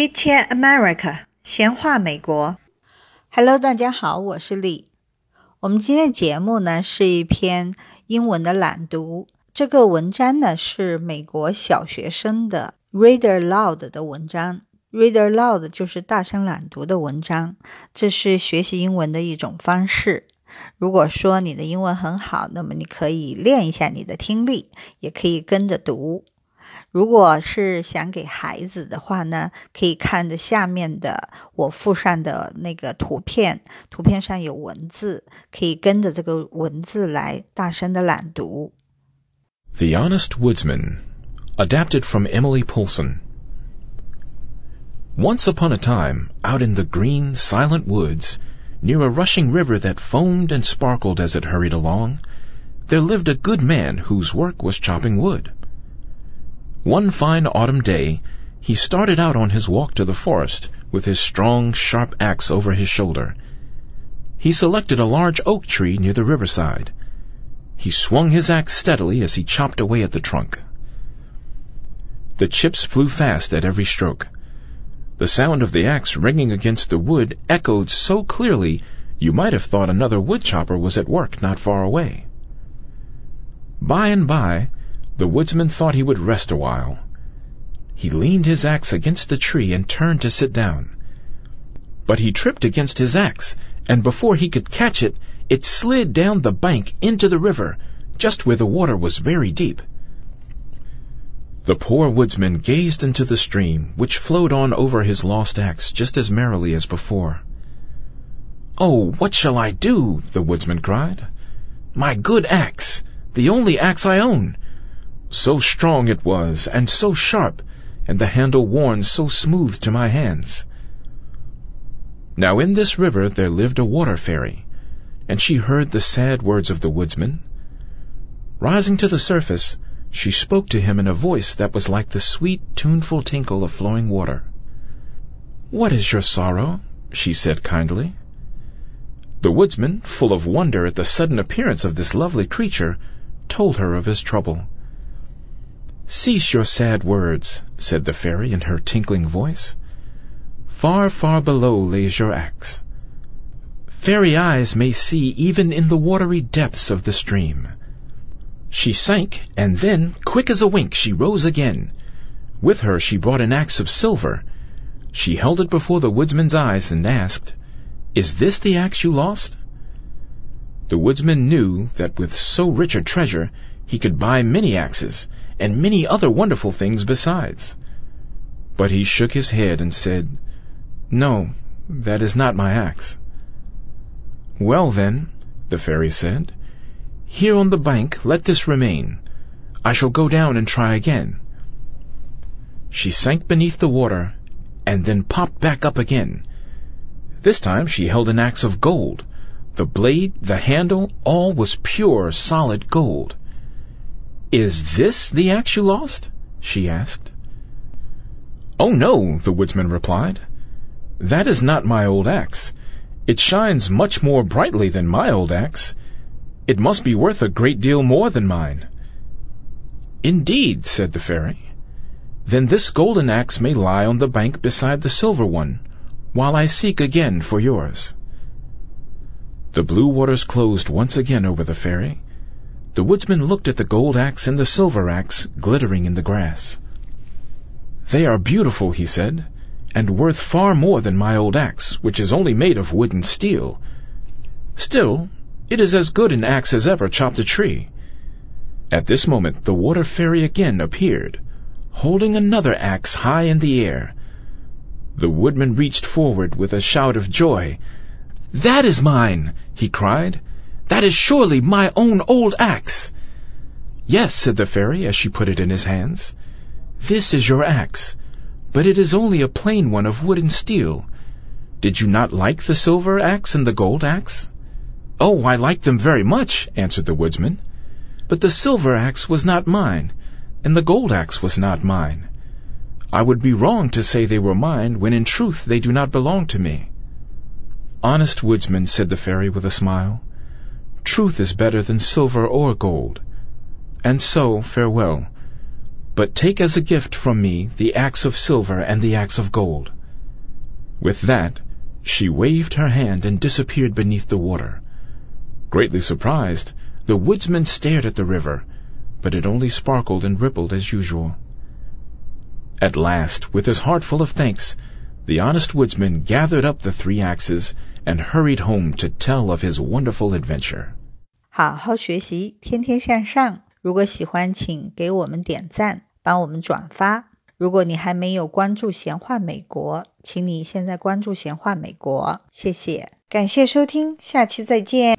Chit Chat America，闲话美国。Hello，大家好，我是李。我们今天的节目呢是一篇英文的朗读。这个文章呢是美国小学生的 Reader Loud 的文章。Reader Loud 就是大声朗读的文章，这是学习英文的一种方式。如果说你的英文很好，那么你可以练一下你的听力，也可以跟着读。如果是想给孩子的话呢，可以看着下面的我附上的那个图片，图片上有文字，可以跟着这个文字来大声的朗读。The Honest Woodsman, adapted from Emilie Poulsson. Once upon a time, out in the green, silent woods, near a rushing river that foamed and sparkled as it hurried along, there lived a good man whose work was chopping wood. One fine autumn day, he started out on his walk to the forest with his strong, sharp axe over his shoulder. He selected a large oak tree near the riverside. He swung his axe steadily as he chopped away at the trunk. The chips flew fast at every stroke. The sound of the axe ringing against the wood echoed so clearly you might have thought another woodchopper was at work not far away. By and by, the woodsman thought he would rest awhile. He leaned his axe against the tree and turned to sit down. But he tripped against his axe, and before he could catch it, it slid down the bank into the river, just where the water was very deep. The poor woodsman gazed into the stream, which flowed on over his lost axe just as merrily as before. Oh, what shall I do? the woodsman cried. My good axe, the only axe I own. So strong it was, and so sharp, and the handle worn so smooth to my hands. Now in this river there lived a water fairy, and she heard the sad words of the woodsman. Rising to the surface, she spoke to him in a voice that was like the sweet, tuneful tinkle of flowing water. What is your sorrow? she said kindly. The woodsman, full of wonder at the sudden appearance of this lovely creature, told her of his trouble. Cease your sad words, said the fairy in her tinkling voice. Far, far below lays your axe. Fairy eyes may see even in the watery depths of the stream. She sank, and then, quick as a wink, she rose again. With her she brought an axe of silver. She held it before the woodsman's eyes and asked, Is this the axe you lost? The woodsman knew that with so rich a treasure he could buy many axes, and many other wonderful things besides. But he shook his head and said, No, that is not my axe. Well, then, the fairy said, here on the bank let this remain. I shall go down and try again. She sank beneath the water, and then popped back up again. This time she held an axe of gold. The blade, the handle, all was pure, solid gold. Is this the axe you lost? she asked. Oh no, the woodsman replied. That is not my old axe. It shines much more brightly than my old axe. It must be worth a great deal more than mine. Indeed, said the fairy. Then this golden axe may lie on the bank beside the silver one, while I seek again for yours. The blue waters closed once again over the fairy, the woodsman looked at the gold axe and the silver axe glittering in the grass. They are beautiful, he said, and worth far more than my old axe, which is only made of wood and steel. Still, it is as good an axe as ever chopped a tree. At this moment the water fairy again appeared, holding another axe high in the air. The woodman reached forward with a shout of joy. That is mine, he cried. That is surely my own old axe. Yes, said the fairy as she put it in his hands. This is your axe, but it is only a plain one of wood and steel. Did you not like the silver axe and the gold axe? Oh, I like them very much, answered the woodsman. But the silver axe was not mine, and the gold axe was not mine. I would be wrong to say they were mine when in truth they do not belong to me. Honest woodsman, said the fairy with a smile, Truth is better than silver or gold. And so, farewell. but take as a gift from me the axe of silver and the axe of gold. With that, she waved her hand and disappeared beneath the water. Greatly surprised, the woodsman stared at the river, but it only sparkled and rippled as usual. At last, with his heart full of thanks, the honest woodsman gathered up the three axes and hurried home to tell of his wonderful adventure. 好好学习，天天向上。如果喜欢，请给我们点赞，帮我们转发。如果你还没有关注闲话美国，请你现在关注闲话美国，谢谢，感谢收听，下期再见。